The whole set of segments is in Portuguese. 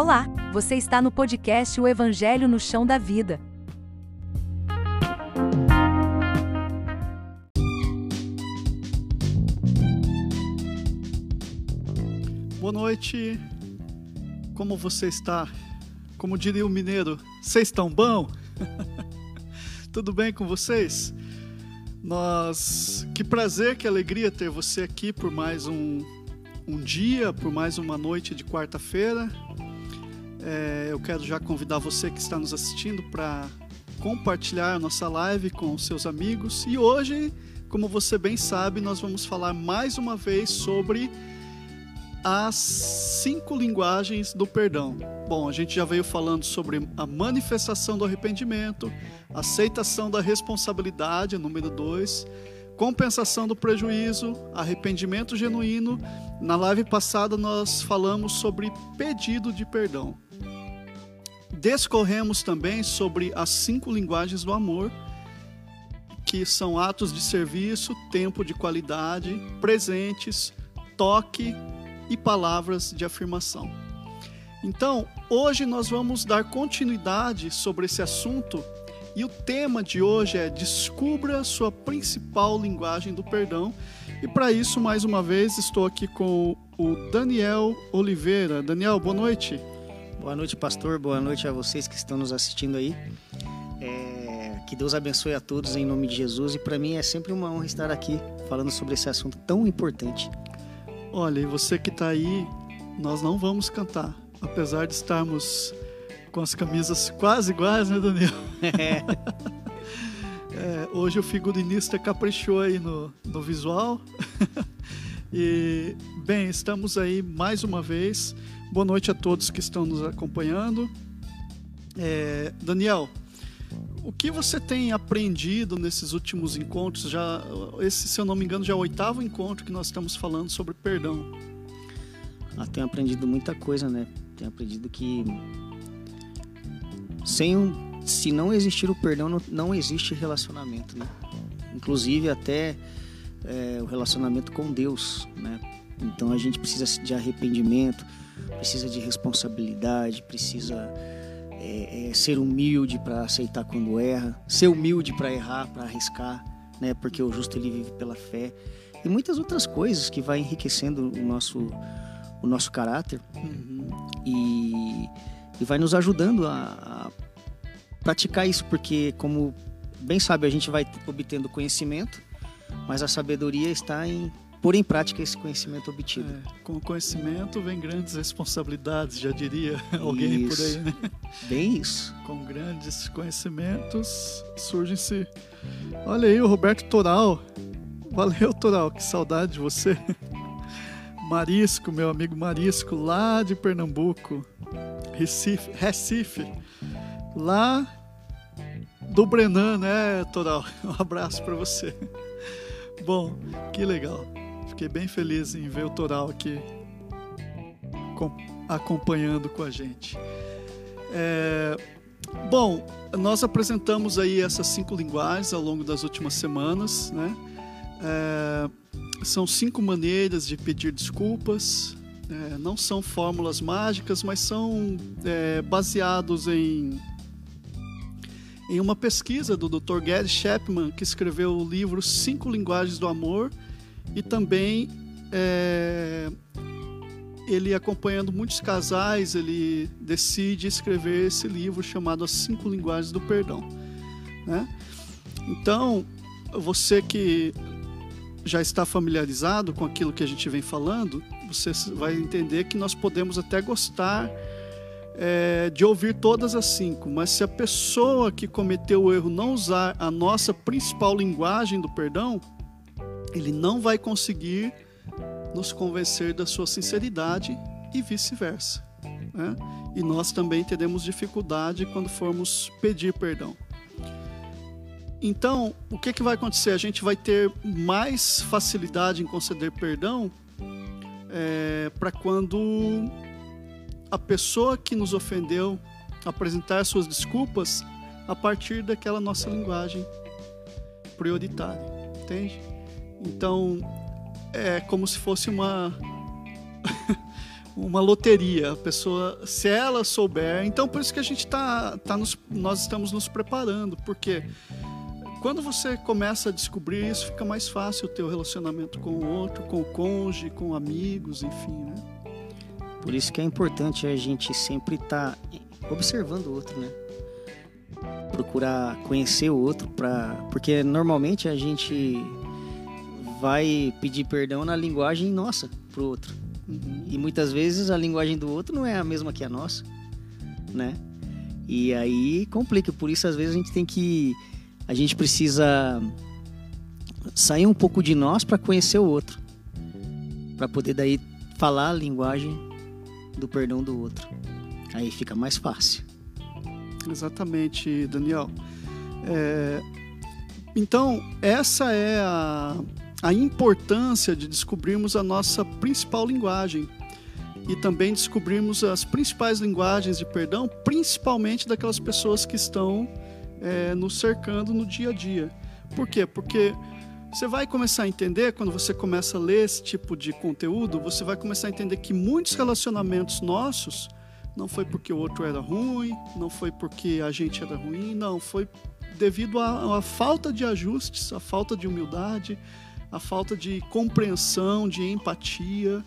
Olá, você está no podcast O Evangelho no Chão da Vida. Boa noite. Como você está? Como diria o mineiro, vocês estão bom? Tudo bem com vocês? Nós, que prazer, que alegria ter você aqui por mais um, um dia, por mais uma noite de quarta-feira. É, eu quero já convidar você que está nos assistindo para compartilhar a nossa live com seus amigos. E hoje, como você bem sabe, nós vamos falar mais uma vez sobre as cinco linguagens do perdão. Bom, a gente já veio falando sobre a manifestação do arrependimento, aceitação da responsabilidade, número dois, compensação do prejuízo, arrependimento genuíno. Na live passada nós falamos sobre pedido de perdão. Descorremos também sobre as cinco linguagens do amor, que são atos de serviço, tempo de qualidade, presentes, toque e palavras de afirmação. Então, hoje nós vamos dar continuidade sobre esse assunto e o tema de hoje é Descubra sua principal linguagem do perdão. E para isso, mais uma vez, estou aqui com o Daniel Oliveira. Daniel, boa noite. Boa noite, pastor. Boa noite a vocês que estão nos assistindo aí. É... Que Deus abençoe a todos em nome de Jesus. E para mim é sempre uma honra estar aqui falando sobre esse assunto tão importante. Olha, e você que está aí, nós não vamos cantar, apesar de estarmos com as camisas quase iguais, né, Daniel? É. é, hoje o figurinista caprichou aí no, no visual. e, bem, estamos aí mais uma vez. Boa noite a todos que estão nos acompanhando. É, Daniel, o que você tem aprendido nesses últimos encontros? Já esse, se eu não me engano, já é o oitavo encontro que nós estamos falando sobre perdão. Ah, tenho aprendido muita coisa, né? Tenho aprendido que sem um, se não existir o perdão, não, não existe relacionamento, né? Inclusive até é, o relacionamento com Deus, né? Então a gente precisa de arrependimento, precisa de responsabilidade, precisa é, é, ser humilde para aceitar quando erra, ser humilde para errar, para arriscar, né? Porque o justo ele vive pela fé e muitas outras coisas que vai enriquecendo o nosso o nosso caráter uhum. e, e vai nos ajudando a, a praticar isso, porque como bem sabe a gente vai obtendo conhecimento, mas a sabedoria está em pôr em prática esse conhecimento obtido. É, com o conhecimento vem grandes responsabilidades, já diria alguém isso. por aí, né? Bem isso. Com grandes conhecimentos surgem-se. Olha aí o Roberto Toral. Valeu, Toral, que saudade de você. Marisco, meu amigo Marisco, lá de Pernambuco, Recife, Recife, lá do Brenan, né, Toral? Um abraço para você. Bom, que legal. Fiquei bem feliz em ver o Toral aqui acompanhando com a gente. É, bom, nós apresentamos aí essas cinco linguagens ao longo das últimas semanas, né? É, são cinco maneiras de pedir desculpas. É, não são fórmulas mágicas, mas são é, baseados em em uma pesquisa do Dr. Gary Chapman, que escreveu o livro Cinco Linguagens do Amor e também é, ele acompanhando muitos casais, ele decide escrever esse livro chamado As Cinco Linguagens do Perdão. Né? Então, você que já está familiarizado com aquilo que a gente vem falando, você vai entender que nós podemos até gostar é, de ouvir todas as cinco, mas se a pessoa que cometeu o erro não usar a nossa principal linguagem do perdão, ele não vai conseguir nos convencer da sua sinceridade e vice-versa. Né? E nós também teremos dificuldade quando formos pedir perdão. Então, o que, que vai acontecer? A gente vai ter mais facilidade em conceder perdão é, para quando a pessoa que nos ofendeu apresentar suas desculpas a partir daquela nossa linguagem prioritária, entende? Então, é como se fosse uma uma loteria. A pessoa, se ela souber, então por isso que a gente tá, tá nos, nós estamos nos preparando, porque quando você começa a descobrir isso, fica mais fácil o teu relacionamento com o outro, com o cônjuge, com amigos, enfim, né? Por isso que é importante a gente sempre estar tá observando o outro, né? Procurar conhecer o outro, pra... porque normalmente a gente vai pedir perdão na linguagem nossa pro outro. Uhum. E muitas vezes a linguagem do outro não é a mesma que a nossa, né? E aí complica, por isso às vezes a gente tem que a gente precisa sair um pouco de nós para conhecer o outro, para poder daí falar a linguagem do perdão do outro. Aí fica mais fácil. Exatamente, Daniel. É, então, essa é a, a importância de descobrirmos a nossa principal linguagem e também descobrirmos as principais linguagens de perdão, principalmente daquelas pessoas que estão é, nos cercando no dia a dia. Por quê? Porque você vai começar a entender, quando você começa a ler esse tipo de conteúdo, você vai começar a entender que muitos relacionamentos nossos não foi porque o outro era ruim, não foi porque a gente era ruim, não, foi devido à, falta de ajustes, à falta de humildade, à falta de compreensão, de empatia,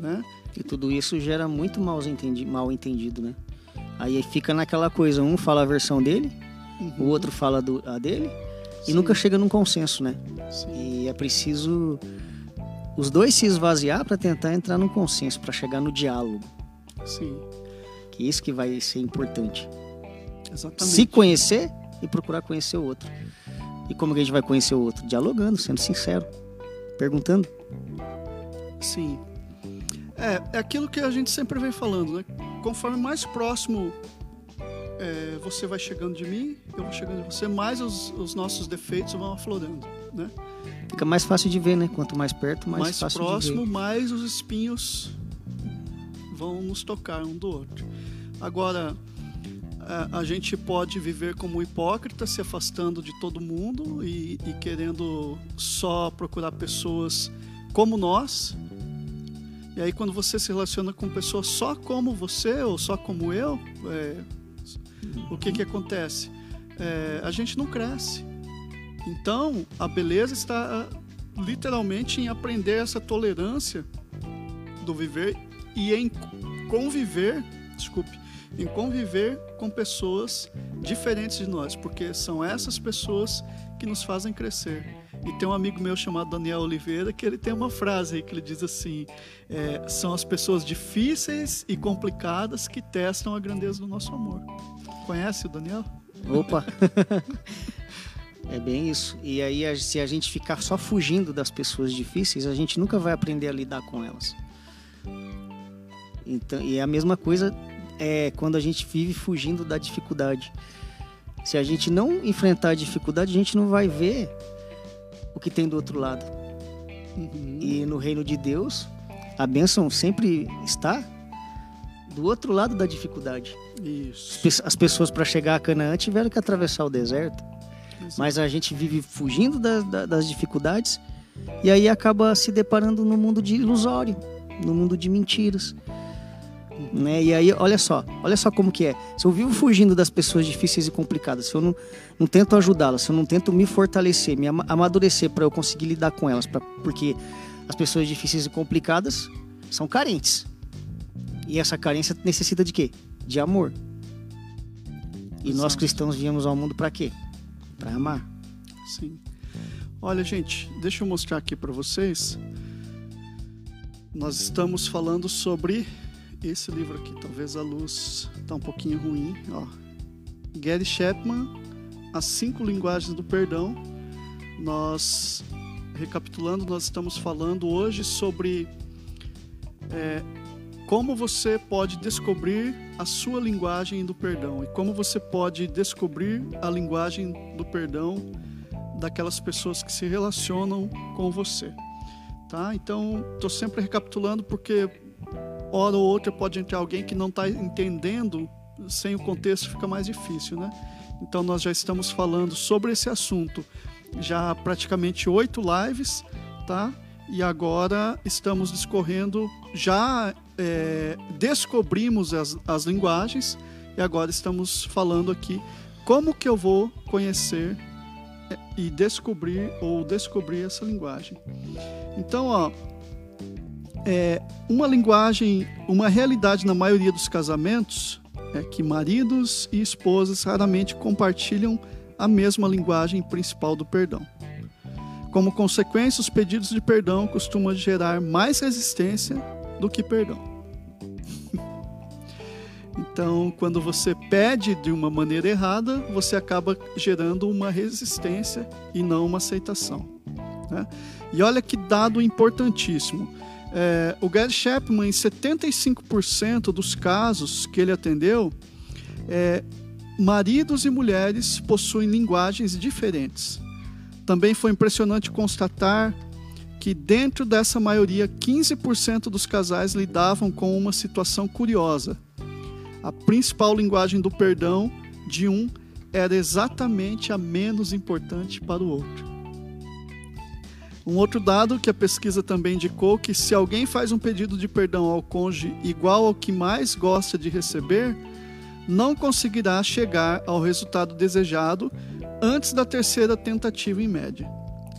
né? E tudo isso gera muito mal entendido, mal entendido, né? Aí fica naquela coisa, um fala a versão dele, uhum. o outro fala do, a dele, Sim. e nunca chega num consenso, né? Sim. E é preciso os dois se esvaziar para tentar entrar num consenso, para chegar no diálogo. Sim. Que é isso que vai ser importante. Exatamente. Se conhecer e procurar conhecer o outro. E como que a gente vai conhecer o outro? Dialogando, sendo sincero, perguntando. Sim. É, é aquilo que a gente sempre vem falando, né? Conforme mais próximo é, você vai chegando de mim, eu vou chegando de você, mais os, os nossos defeitos vão aflorando, né? Fica mais fácil de ver, né? Quanto mais perto, mais, mais fácil próximo, de ver. mais os espinhos vão nos tocar um do outro. Agora, a, a gente pode viver como hipócrita, se afastando de todo mundo e, e querendo só procurar pessoas como nós. E aí, quando você se relaciona com pessoas só como você ou só como eu, é, o que, que acontece? É, a gente não cresce. Então, a beleza está literalmente em aprender essa tolerância do viver e em conviver, desculpe, em conviver com pessoas diferentes de nós, porque são essas pessoas que nos fazem crescer. E tem um amigo meu chamado Daniel Oliveira que ele tem uma frase aí que ele diz assim: é, são as pessoas difíceis e complicadas que testam a grandeza do nosso amor. Conhece o Daniel? Opa! é bem isso. E aí, se a gente ficar só fugindo das pessoas difíceis, a gente nunca vai aprender a lidar com elas. Então, e é a mesma coisa é quando a gente vive fugindo da dificuldade. Se a gente não enfrentar a dificuldade, a gente não vai ver o que tem do outro lado. Uhum. E no reino de Deus, a bênção sempre está do outro lado da dificuldade. Isso. As pessoas para chegar a Canaã tiveram que atravessar o deserto. Exato. Mas a gente vive fugindo da, da, das dificuldades e aí acaba se deparando no mundo de ilusório, no mundo de mentiras. Né? E aí, olha só, olha só como que é. Se eu vivo fugindo das pessoas difíceis e complicadas, se eu não, não tento ajudá-las, se eu não tento me fortalecer, me amadurecer para eu conseguir lidar com elas, pra, porque as pessoas difíceis e complicadas são carentes. E essa carência necessita de quê? De amor. E Exato. nós cristãos viemos ao mundo para quê? Para amar. Sim. Olha, gente, deixa eu mostrar aqui para vocês. Nós estamos falando sobre esse livro aqui. Talvez a luz está um pouquinho ruim. Ó. Gary Chapman, As Cinco Linguagens do Perdão. Nós, recapitulando, nós estamos falando hoje sobre é, como você pode descobrir a sua linguagem do perdão e como você pode descobrir a linguagem do perdão daquelas pessoas que se relacionam com você. Tá? Então, estou sempre recapitulando porque hora ou outra pode entrar alguém que não está entendendo, sem o contexto fica mais difícil, né? Então nós já estamos falando sobre esse assunto já praticamente oito lives, tá? e agora estamos discorrendo, já é, descobrimos as, as linguagens e agora estamos falando aqui como que eu vou conhecer é, e descobrir ou descobrir essa linguagem. Então, ó, é, uma linguagem, uma realidade na maioria dos casamentos é que maridos e esposas raramente compartilham a mesma linguagem principal do perdão. Como consequência, os pedidos de perdão costumam gerar mais resistência do que perdão. Então, quando você pede de uma maneira errada, você acaba gerando uma resistência e não uma aceitação. Né? E olha que dado importantíssimo. É, o Gary Chapman, em 75% dos casos que ele atendeu, é, maridos e mulheres possuem linguagens diferentes. Também foi impressionante constatar que, dentro dessa maioria, 15% dos casais lidavam com uma situação curiosa. A principal linguagem do perdão de um era exatamente a menos importante para o outro. Um outro dado que a pesquisa também indicou que se alguém faz um pedido de perdão ao cônjuge igual ao que mais gosta de receber, não conseguirá chegar ao resultado desejado antes da terceira tentativa em média.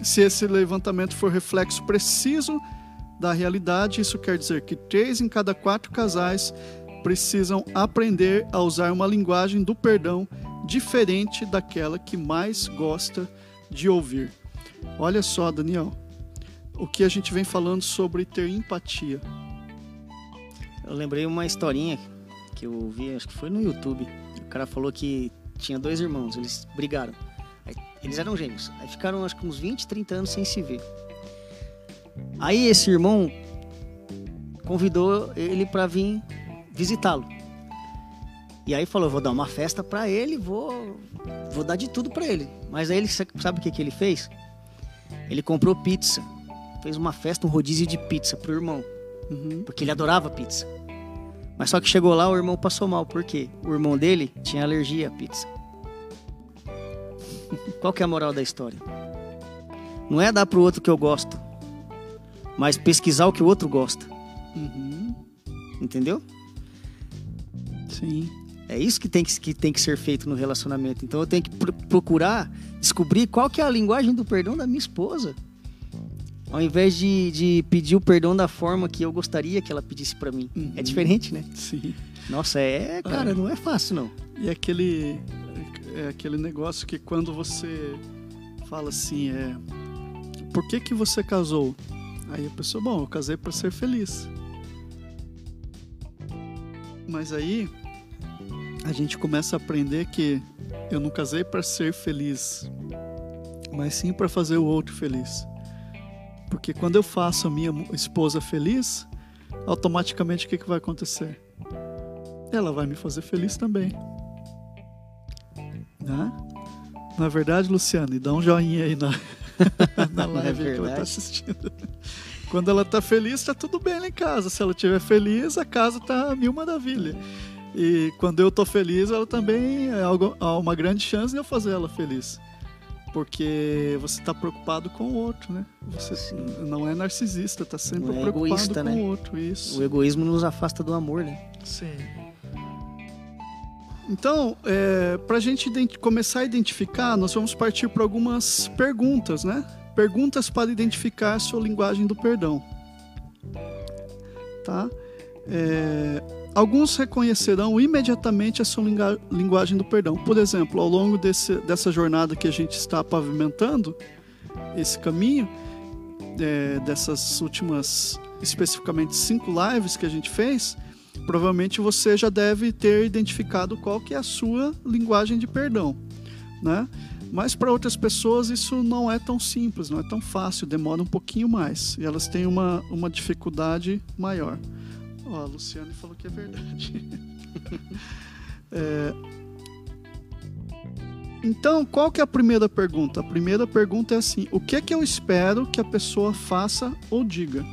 Se esse levantamento for reflexo preciso da realidade, isso quer dizer que três em cada quatro casais precisam aprender a usar uma linguagem do perdão diferente daquela que mais gosta de ouvir. Olha só, Daniel, o que a gente vem falando sobre ter empatia. Eu lembrei uma historinha que eu vi, acho que foi no YouTube. O cara falou que tinha dois irmãos, eles brigaram. Eles eram gêmeos. Aí ficaram acho que uns 20, 30 anos sem se ver. Aí esse irmão convidou ele para vir visitá-lo. E aí falou, vou dar uma festa para ele, vou vou dar de tudo para ele. Mas aí ele sabe o que que ele fez? Ele comprou pizza. Fez uma festa, um rodízio de pizza pro irmão. Uhum. Porque ele adorava pizza. Mas só que chegou lá, o irmão passou mal. Por quê? O irmão dele tinha alergia à pizza. Qual que é a moral da história? Não é dar pro outro que eu gosto, mas pesquisar o que o outro gosta. Uhum. Entendeu? Sim. É isso que tem que, que tem que ser feito no relacionamento. Então eu tenho que pr procurar descobrir qual que é a linguagem do perdão da minha esposa. Ao invés de, de pedir o perdão da forma que eu gostaria que ela pedisse para mim. É uhum. É diferente, né? Sim. Nossa, é, cara, não é fácil não. E aquele é aquele negócio que quando você fala assim, é por que que você casou? Aí a pessoa, bom, eu casei para ser feliz. Mas aí a gente começa a aprender que eu não casei para ser feliz, mas sim para fazer o outro feliz. Porque quando eu faço a minha esposa feliz, automaticamente o que, que vai acontecer? Ela vai me fazer feliz também. Né? Na verdade, Luciano, e dá um joinha aí na, na é live é que ela está assistindo. Quando ela está feliz, está tudo bem lá em casa. Se ela estiver feliz, a casa está mil maravilha. E quando eu estou feliz, ela também é algo, há uma grande chance de eu fazer ela feliz. Porque você está preocupado com o outro, né? Você Sim. não é narcisista, está sempre é preocupado egoísta, com né? o outro. Isso. O egoísmo nos afasta do amor, né? Sim. Então, é, para a gente começar a identificar, nós vamos partir para algumas perguntas, né? Perguntas para identificar a sua linguagem do perdão. Tá? É, alguns reconhecerão imediatamente a sua linguagem do perdão. Por exemplo, ao longo desse, dessa jornada que a gente está pavimentando, esse caminho, é, dessas últimas, especificamente cinco lives que a gente fez, provavelmente você já deve ter identificado qual que é a sua linguagem de perdão, né? Mas para outras pessoas isso não é tão simples, não é tão fácil, demora um pouquinho mais e elas têm uma, uma dificuldade maior. Ó, a Luciane falou que é verdade. é... Então, qual que é a primeira pergunta? A primeira pergunta é assim: o que é que eu espero que a pessoa faça ou diga?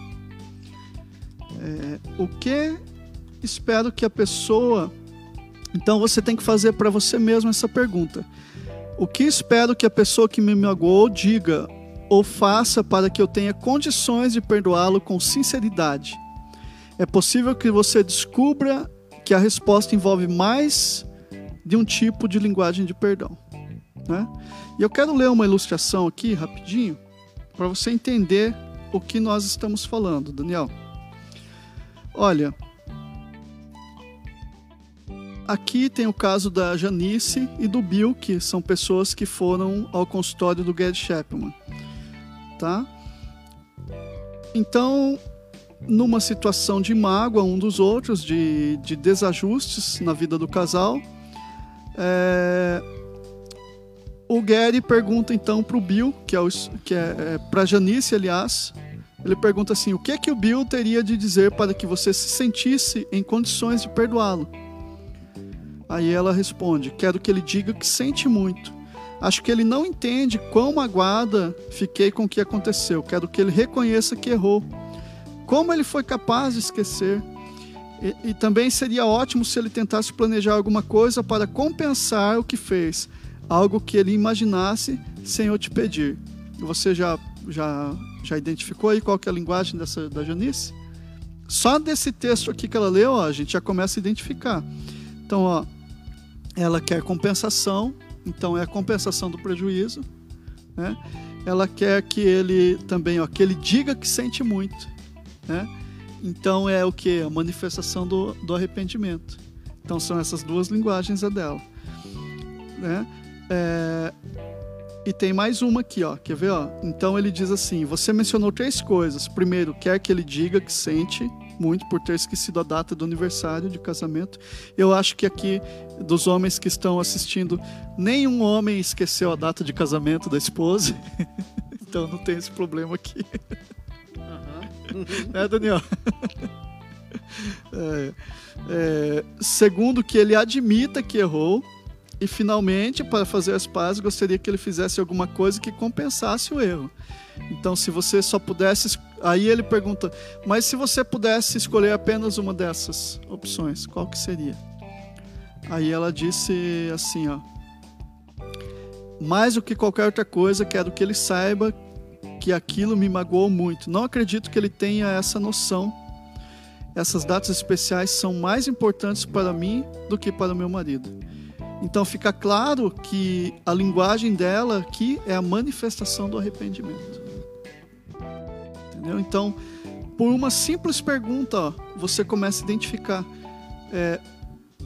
É, o que espero que a pessoa. Então você tem que fazer para você mesmo essa pergunta. O que espero que a pessoa que me magoou diga ou faça para que eu tenha condições de perdoá-lo com sinceridade. É possível que você descubra que a resposta envolve mais de um tipo de linguagem de perdão. Né? E eu quero ler uma ilustração aqui, rapidinho, para você entender o que nós estamos falando, Daniel. Olha, aqui tem o caso da Janice e do Bill, que são pessoas que foram ao consultório do Gary Chapman tá? Então, numa situação de mágoa um dos outros, de, de desajustes na vida do casal, é, o Gary pergunta então para o Bill, que é, o, que é, é para Janice, aliás, ele pergunta assim: o que é que o Bill teria de dizer para que você se sentisse em condições de perdoá-lo? Aí ela responde: quero que ele diga que sente muito Acho que ele não entende quão magoada fiquei com o que aconteceu. Quero que ele reconheça que errou. Como ele foi capaz de esquecer? E, e, também seria ótimo se ele tentasse planejar alguma coisa para compensar o que fez, algo que ele imaginasse sem eu te pedir. Você já já já identificou aí qual é a linguagem dessa da Janice? Só desse texto aqui que ela leu, ó, a gente já começa a identificar. Então, ó, ela quer compensação, então é a compensação do prejuízo. Né? Ela quer que ele também, ó, que ele diga que sente muito. Né? Então é o que? A manifestação do, do arrependimento. Então são essas duas linguagens a dela. Né? É, e tem mais uma aqui, ó. Quer ver? Ó? Então ele diz assim: você mencionou três coisas. Primeiro, quer que ele diga que sente muito por ter esquecido a data do aniversário de casamento. Eu acho que aqui, dos homens que estão assistindo, nenhum homem esqueceu a data de casamento da esposa. então não tem esse problema aqui. Uhum. é, Daniel? É, é, segundo, que ele admita que errou. E finalmente, para fazer as pazes, gostaria que ele fizesse alguma coisa que compensasse o erro. Então, se você só pudesse. Aí ele pergunta: Mas se você pudesse escolher apenas uma dessas opções, qual que seria? Aí ela disse assim: ó. Mais do que qualquer outra coisa, quero que ele saiba que aquilo me magoou muito. Não acredito que ele tenha essa noção. Essas datas especiais são mais importantes para mim do que para o meu marido. Então fica claro que a linguagem dela aqui é a manifestação do arrependimento. Entendeu? Então, por uma simples pergunta, ó, você começa a identificar é,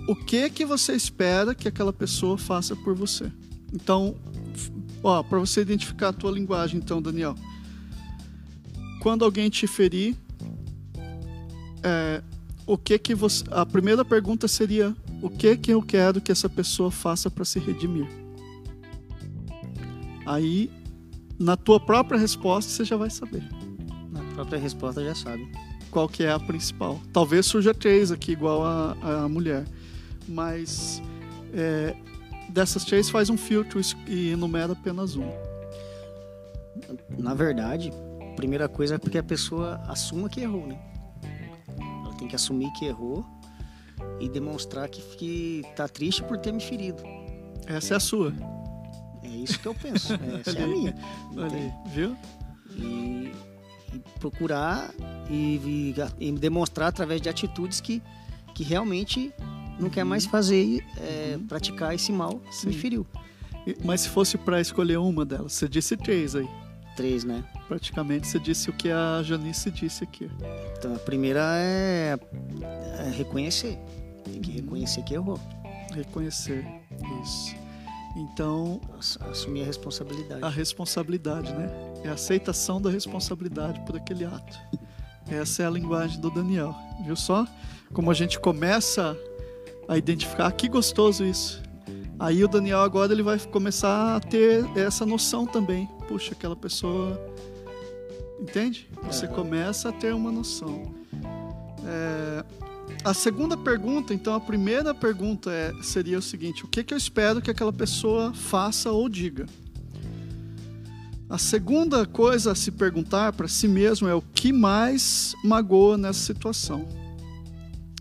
o que que você espera que aquela pessoa faça por você. Então, ó, para você identificar a tua linguagem, então, Daniel, quando alguém te ferir, é, o que que você? A primeira pergunta seria o que que eu quero que essa pessoa faça para se redimir. Aí, na tua própria resposta, você já vai saber própria resposta já sabe. Qual que é a principal? Talvez surja três aqui, igual a, a mulher. Mas é, dessas três faz um filtro e enumera apenas um. Na verdade, primeira coisa é porque a pessoa assuma que errou, né? Ela tem que assumir que errou e demonstrar que, que tá triste por ter me ferido. Essa é a sua. É isso que eu penso. Essa é a minha. Olha viu? E e procurar e, e, demonstrar através de atitudes que, que realmente não quer mais fazer, é, uhum. praticar esse mal que me feriu. Mas se fosse para escolher uma delas, você disse três aí. Três, né? Praticamente você disse o que a Janice disse aqui. Então a primeira é, é reconhecer. Tem que reconhecer que errou. Reconhecer, isso. Então. Assumir a responsabilidade. A responsabilidade, né? É a aceitação da responsabilidade por aquele ato. Essa é a linguagem do Daniel. Viu só? Como a gente começa a identificar, que gostoso isso. Aí o Daniel agora ele vai começar a ter essa noção também. Puxa, aquela pessoa. Entende? Você começa a ter uma noção. É, a segunda pergunta, então, a primeira pergunta é, seria o seguinte: o que, que eu espero que aquela pessoa faça ou diga? A segunda coisa a se perguntar para si mesmo é o que mais magoa nessa situação.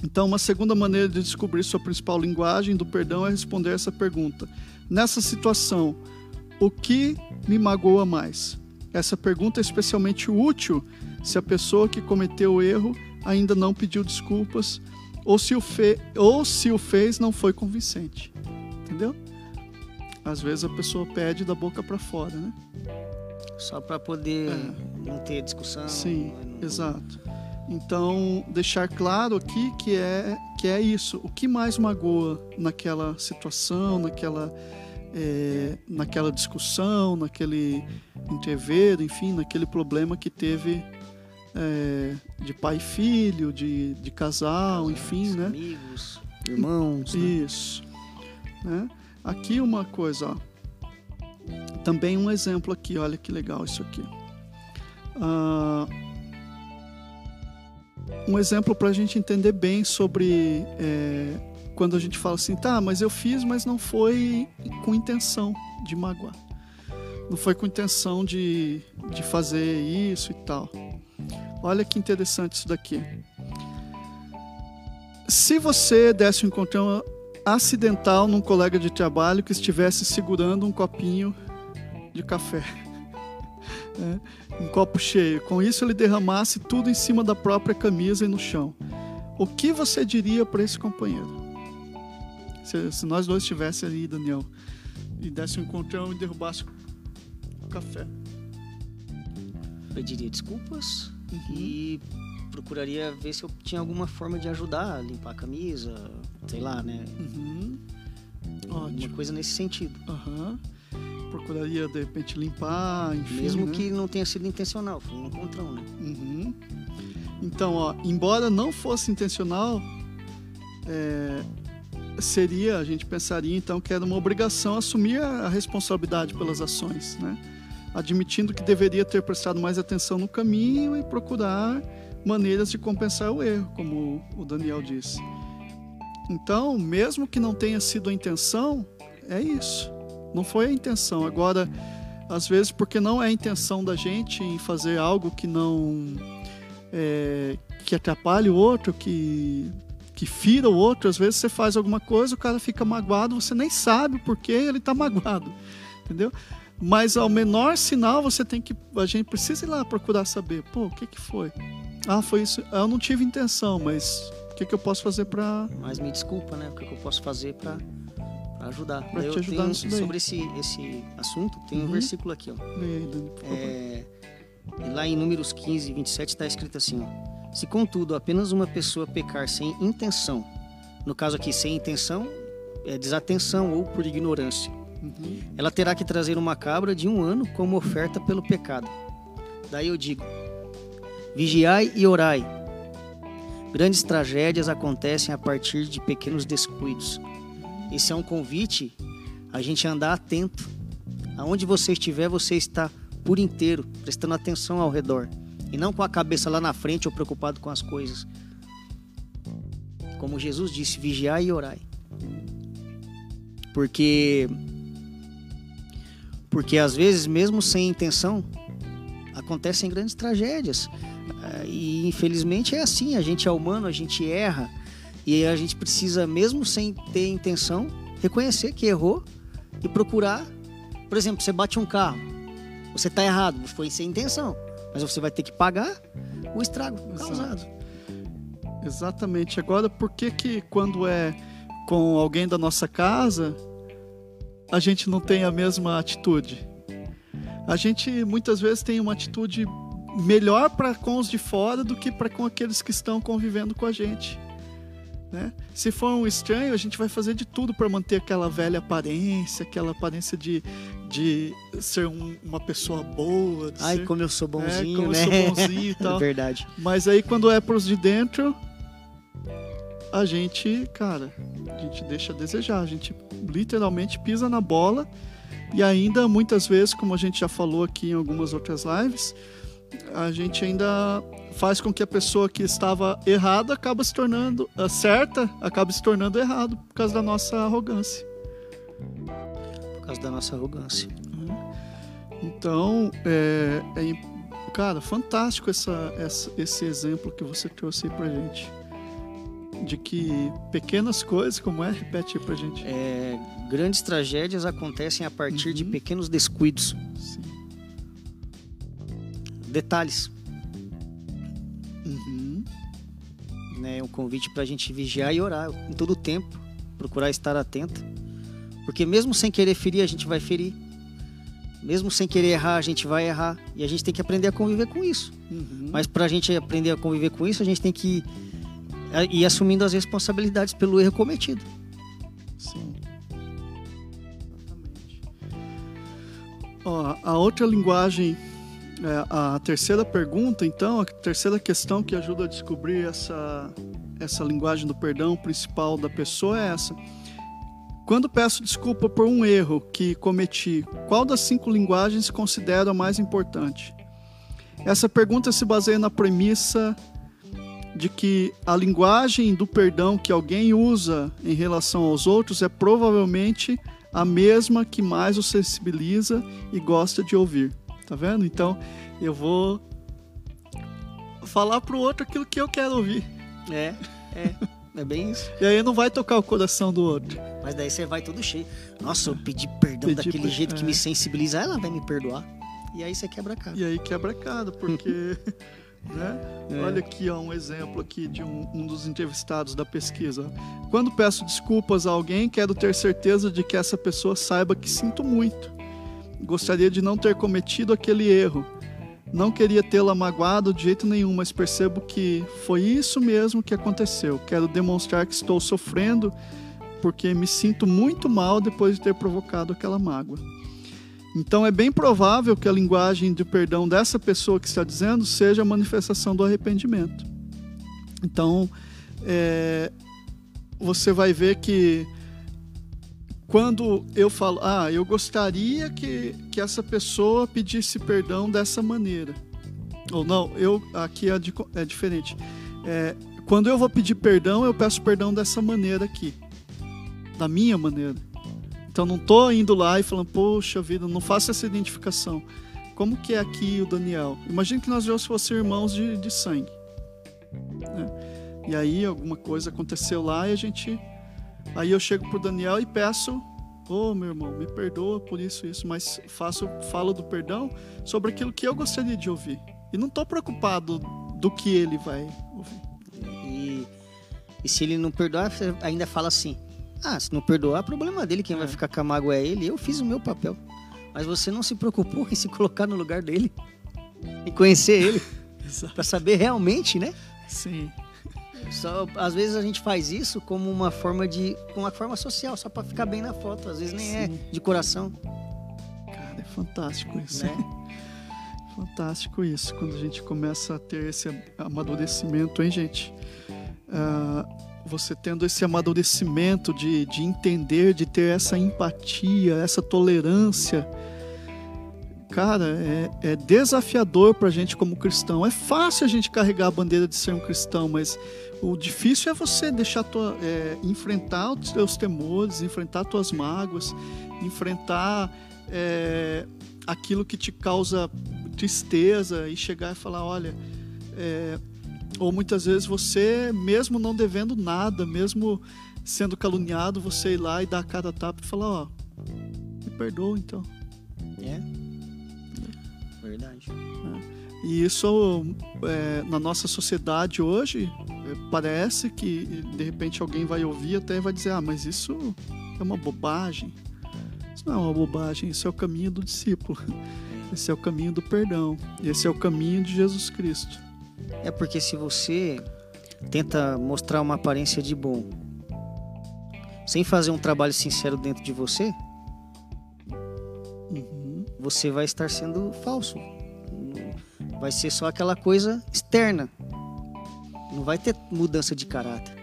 Então, uma segunda maneira de descobrir sua principal linguagem do perdão é responder essa pergunta. Nessa situação, o que me magoa mais? Essa pergunta é especialmente útil se a pessoa que cometeu o erro ainda não pediu desculpas ou se o, fe... ou se o fez não foi convincente. Entendeu? Às vezes a pessoa pede da boca para fora, né? Só para poder é. não ter discussão. Sim, não... exato. Então, deixar claro aqui que é, que é isso. O que mais magoa naquela situação, naquela, é, naquela discussão, naquele interveiro, enfim, naquele problema que teve é, de pai e filho, de, de casal, enfim, né? Amigos, irmãos. Né? Isso. Né? Aqui uma coisa, ó. Também um exemplo aqui, olha que legal isso aqui. Ah, um exemplo para a gente entender bem sobre é, quando a gente fala assim, tá, mas eu fiz, mas não foi com intenção de magoar. Não foi com intenção de, de fazer isso e tal. Olha que interessante isso daqui. Se você desse um encontrão acidental num colega de trabalho que estivesse segurando um copinho de café, né? um copo cheio, com isso ele derramasse tudo em cima da própria camisa e no chão, o que você diria para esse companheiro? Se, se nós dois estivéssemos ali, Daniel, e desse um encontrão e derrubasse o café. Pediria desculpas uhum. e procuraria ver se eu tinha alguma forma de ajudar limpar a camisa, sei lá, né? Uhum. Uma coisa nesse sentido. Uhum. Procuraria, de repente, limpar, enfim. Mesmo né? que não tenha sido intencional, foi um encontrão, né? Uhum. Então, ó, embora não fosse intencional, é, seria, a gente pensaria então que era uma obrigação assumir a responsabilidade pelas ações, né? admitindo que deveria ter prestado mais atenção no caminho e procurar maneiras de compensar o erro, como o Daniel disse. Então, mesmo que não tenha sido a intenção, é isso. Não foi a intenção. Agora, às vezes, porque não é a intenção da gente em fazer algo que não. É, que atrapalhe o outro, que, que fira o outro, às vezes você faz alguma coisa, o cara fica magoado, você nem sabe por que ele está magoado. Entendeu? Mas ao menor sinal você tem que. A gente precisa ir lá procurar saber. Pô, o que, que foi? Ah, foi isso. Eu não tive intenção, mas o que, que eu posso fazer para. Mas me desculpa, né? O que, que eu posso fazer para ajudar? Para te ajudar tenho, nisso daí. Sobre esse, esse assunto, tem uhum. um versículo aqui, ó. Aí, Dani. É, lá em Números 15, 27, está escrito assim, ó. Se contudo apenas uma pessoa pecar sem intenção, no caso aqui sem intenção, é desatenção ou por ignorância Uhum. Ela terá que trazer uma cabra de um ano como oferta pelo pecado. Daí eu digo: vigiai e orai. Grandes tragédias acontecem a partir de pequenos descuidos. Esse é um convite a gente andar atento. Aonde você estiver, você está por inteiro, prestando atenção ao redor. E não com a cabeça lá na frente ou preocupado com as coisas. Como Jesus disse, vigiai e orai. Porque porque às vezes, mesmo sem intenção, acontecem grandes tragédias. Eh, e infelizmente é assim, a gente é humano, a gente erra. E a gente precisa, mesmo sem ter intenção, reconhecer que errou e procurar. Por exemplo, você bate um carro, você está errado, foi sem intenção, mas você vai ter que pagar o estrago Exato. causado. Exatamente. Agora, por que que quando é com alguém da nossa casa, a gente não tem a mesma atitude. A gente muitas vezes tem uma atitude melhor para com os de fora do que para com aqueles que estão convivendo com a gente. Né? Se for um estranho, a gente vai fazer de tudo para manter aquela velha aparência, aquela aparência de, de ser um, uma pessoa boa. Ai, ser, como eu sou bonzinho, é, como né? eu sou bonzinho e tal. É verdade. Mas aí quando é para os de dentro, a gente, cara, a gente deixa a desejar, a gente literalmente pisa na bola e ainda muitas vezes, como a gente já falou aqui em algumas outras lives, a gente ainda faz com que a pessoa que estava errada acaba se tornando certa, acaba se tornando errado por causa da nossa arrogância. Por causa da nossa arrogância. Uhum. Então, é, é, cara, fantástico essa, essa, esse exemplo que você trouxe aí pra gente de que pequenas coisas, como é? Repete aí pra gente. É, grandes tragédias acontecem a partir uhum. de pequenos descuidos. Sim. detalhes. Uhum. né, um convite para a gente vigiar e orar em todo o tempo, procurar estar atento, porque mesmo sem querer ferir, a gente vai ferir, mesmo sem querer errar, a gente vai errar, e a gente tem que aprender a conviver com isso. Uhum. Mas para a gente aprender a conviver com isso, a gente tem que ir assumindo as responsabilidades pelo erro cometido. Sim. Exatamente. Ó, a outra linguagem, é, a terceira pergunta, então, a terceira questão que ajuda a descobrir essa, essa linguagem do perdão principal da pessoa é essa. Quando peço desculpa por um erro que cometi, qual das cinco linguagens considero a mais importante? Essa pergunta se baseia na premissa de que a linguagem do perdão que alguém usa em relação aos outros é provavelmente a mesma que mais o sensibiliza e gosta de ouvir. Tá vendo? Então, eu vou falar pro outro aquilo que eu quero ouvir. É, é. É bem isso. E aí não vai tocar o coração do outro. Mas daí você vai todo cheio. Nossa, eu pedi perdão Pedi daquele per- jeito que é. me sensibiliza. Ela vai me perdoar. E aí você quebra a cara. E aí quebra cada, porque. né? É. Olha aqui ó, um exemplo aqui de um, um dos entrevistados da pesquisa. Quando peço desculpas a alguém, quero ter certeza de que essa pessoa saiba que sinto muito. Gostaria de não ter cometido aquele erro. Não queria tê-la magoado de jeito nenhum, mas percebo que foi isso mesmo que aconteceu. Quero demonstrar que estou sofrendo porque me sinto muito mal depois de ter provocado aquela mágoa. Então é bem provável que a linguagem de perdão dessa pessoa que está dizendo seja a manifestação do arrependimento. Então é, você vai ver que quando eu falo, ah, eu gostaria que, que essa pessoa pedisse perdão dessa maneira. Ou não, eu aqui é, é diferente. É, quando eu vou pedir perdão, eu peço perdão dessa maneira aqui. Da minha maneira. Então não tô indo lá e falando, poxa vida, não faço essa identificação. Como que é aqui o Daniel? Imagina que nós dois fossemos irmãos de, de sangue. né? E aí alguma coisa aconteceu lá e a gente. Aí eu chego pro Daniel e peço, ô meu irmão, me perdoa por isso, isso, mas faço, falo do perdão sobre aquilo que eu gostaria de ouvir. E não tô preocupado do que ele vai ouvir. E, e se ele não perdoar, ainda fala assim: Ah, se não perdoar, problema dele. Quem vai É. ficar com a mágoa é ele. Eu fiz o meu papel. Mas você não se preocupou em se colocar no lugar dele e conhecer ele para saber realmente, né? Sim. Só, às vezes a gente faz isso como uma forma de, uma forma social, só para ficar bem na foto. Às vezes nem é Sim. de coração, Cara, é fantástico isso. né? Fantástico isso, quando a gente começa a ter esse amadurecimento, hein, gente? Ah, você tendo esse amadurecimento de, de entender, de ter essa empatia, essa tolerância. Cara, é, é desafiador pra gente como cristão. É fácil a gente carregar a bandeira de ser um cristão, mas o difícil é você deixar tua, é, enfrentar os teus temores, enfrentar tuas mágoas, enfrentar é, aquilo que te causa tristeza e chegar e falar, olha, é, ou muitas vezes você, mesmo não devendo nada, mesmo sendo caluniado, você ir lá e dar a cara a tapa e falar, ó, me perdoa então. É. Verdade. E isso, é, na nossa sociedade hoje, é, parece que de repente alguém vai ouvir até vai dizer: ah, mas isso é uma bobagem. Isso não é uma bobagem, isso é o caminho do discípulo. Esse é o caminho do perdão. Esse é o caminho de Jesus Cristo. É porque se você tenta mostrar uma aparência de bom, sem fazer um trabalho sincero dentro de você, Uhum. você vai estar sendo falso. Vai ser só aquela coisa externa. Não vai ter mudança de caráter.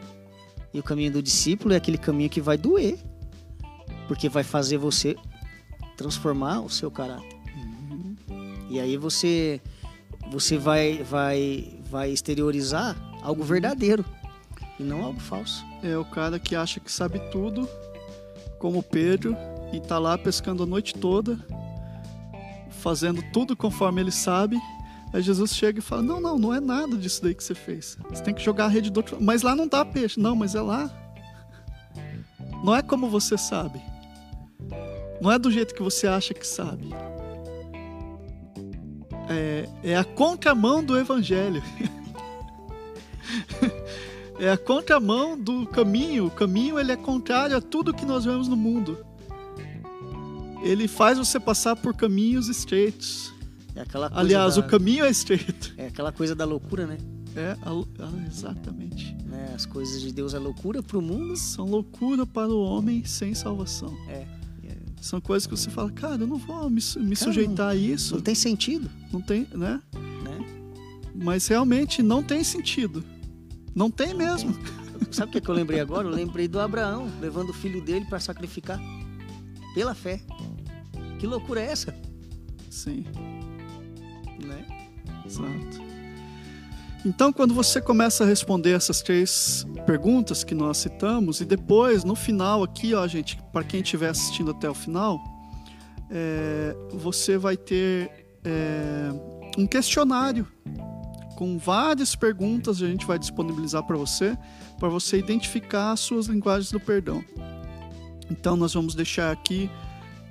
E o caminho do discípulo é aquele caminho que vai doer, porque vai fazer você transformar o seu caráter. E aí você você vai vai vai exteriorizar algo verdadeiro e não algo falso. É o cara que acha que sabe tudo, como Pedro, e tá lá pescando a noite toda, fazendo tudo conforme ele sabe. Aí Jesus chega e fala: Não, não, não é nada disso daí que você fez. Você tem que jogar a rede do outro. Mas lá não dá peixe. Não, mas é lá. Não é como você sabe. Não é do jeito que você acha que sabe. é, é a contramão do evangelho. é a contramão do caminho. O caminho ele é contrário a tudo que nós vemos no mundo. Ele faz você passar por caminhos estreitos. É aquela Aliás, da- o caminho é estreito. É aquela coisa da loucura, né? É, a- exatamente. Né? As coisas de Deus é loucura pro mundo. São loucura para o homem sem salvação. É. São coisas que você fala, cara, eu não vou me, me Cara, sujeitar a isso. Não tem sentido, Não tem, né? né? Mas realmente não tem sentido. Não tem mesmo. Sabe o que, que eu lembrei agora? Eu lembrei do Abraão levando o filho dele para sacrificar pela fé. Que loucura é essa? Sim? Exato. Então, quando você começa a responder essas três perguntas que nós citamos, e depois, no final aqui, ó, gente, para quem estiver assistindo até o final, é, você vai ter é, um questionário com várias perguntas, a gente vai disponibilizar para você, para você identificar as suas linguagens do perdão. Então, nós vamos deixar aqui.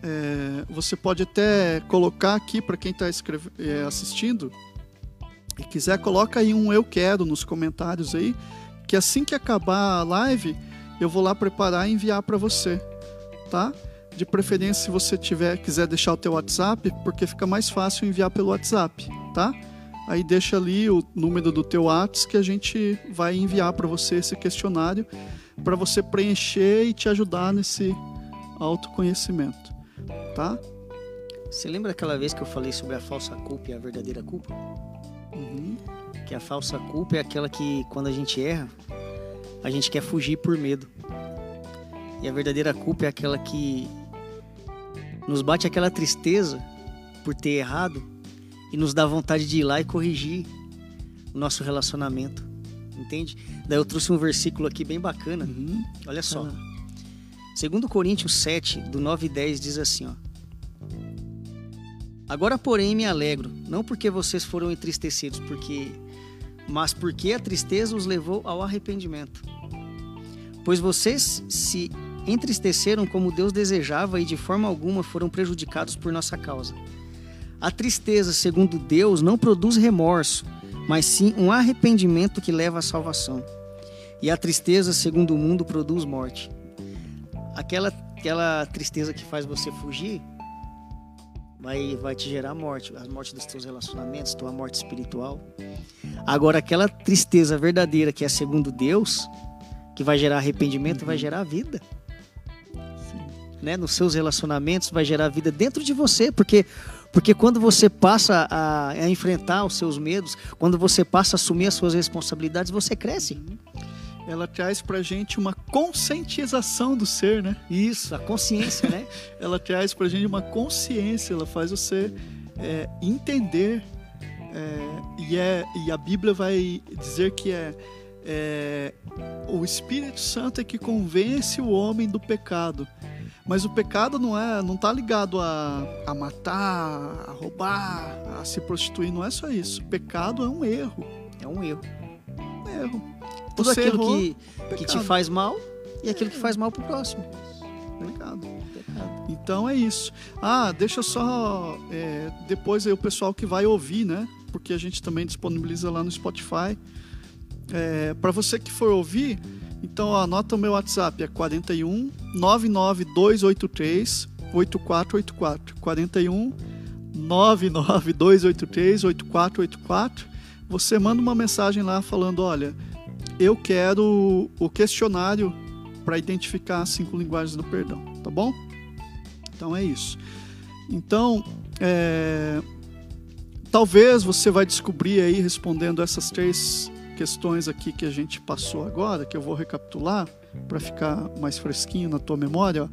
é, você pode até colocar aqui para quem está assistindo e quiser, coloca aí um eu quero nos comentários aí, que assim que acabar a live, eu vou lá preparar e enviar para você, tá? De preferência, se você tiver quiser deixar o teu WhatsApp, porque fica mais fácil enviar pelo WhatsApp, tá? Aí deixa ali o número do teu WhatsApp que a gente vai enviar para você esse questionário para você preencher e te ajudar nesse autoconhecimento, tá? Você lembra aquela vez que eu falei sobre a falsa culpa e a verdadeira culpa? Uhum. Que a falsa culpa é aquela que, quando a gente erra, a gente quer fugir por medo. E a verdadeira culpa é aquela que nos bate aquela tristeza por ter errado e nos dá vontade de ir lá e corrigir o nosso relacionamento. Entende? Daí eu trouxe um versículo aqui bem bacana. Uhum. Olha só. Ah. Segundo Coríntios 7, do 9 e 10, diz assim, ó. Agora, porém, me alegro, não porque vocês foram entristecidos, porque mas porque a tristeza os levou ao arrependimento. Pois vocês se entristeceram como Deus desejava e de forma alguma foram prejudicados por nossa causa. A tristeza, segundo Deus, não produz remorso, mas sim um arrependimento que leva à salvação. E a tristeza, segundo o mundo, produz morte. Aquela, aquela tristeza que faz você fugir vai, vai te gerar morte, a morte dos teus relacionamentos, tua morte espiritual. Agora, aquela tristeza verdadeira que é segundo Deus, que vai gerar arrependimento, vai gerar vida. Né? Nos seus relacionamentos, vai gerar vida dentro de você, porque porque quando você passa a, a enfrentar os seus medos, quando você passa a assumir as suas responsabilidades, você cresce. Ela traz pra gente uma conscientização do ser, né? Isso, a consciência, né? Ela traz pra gente uma consciência, ela faz você é, entender. é, e, é, e a Bíblia vai dizer que é, é o Espírito Santo é que convence o homem do pecado. Mas o pecado não é, não tá ligado a, a matar, a roubar, a se prostituir, não é só isso. O pecado é um erro, É um erro. um erro. Tudo Você aquilo errou, que, que te faz mal e aquilo que faz mal pro próximo. Pecado. Pecado. Então é isso. Ah, deixa só. é, depois aí o pessoal que vai ouvir, né? Porque a gente também disponibiliza lá no Spotify. É, para você que for ouvir, então ó, anota o meu WhatsApp, é 41 99283 8484. 41 99283 8484. Você manda uma mensagem lá falando: olha, eu quero o questionário para identificar as cinco linguagens do perdão, tá bom? Então é isso. Então, é, talvez você vai descobrir aí respondendo essas três questões aqui que a gente passou agora, que eu vou recapitular para ficar mais fresquinho na tua memória. ó.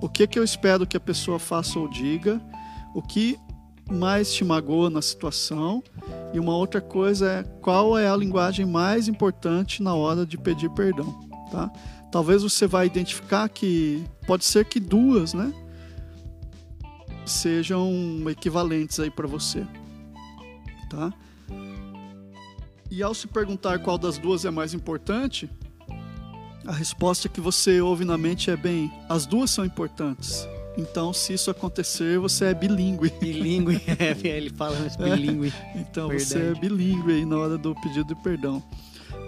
O que que eu espero que a pessoa faça ou diga? O que mais te magoa na situação? E uma outra coisa é qual é a linguagem mais importante na hora de pedir perdão, tá? Talvez você vai identificar que pode ser que duas, né? Sejam equivalentes aí para você, tá? E ao se perguntar qual das duas é mais importante, a resposta que você ouve na mente é bem, as duas são importantes. Então, se isso acontecer, você é bilíngue. Bilíngue, é, ele fala bilíngue. Então, Verdade. você é bilíngue aí na hora do pedido de perdão.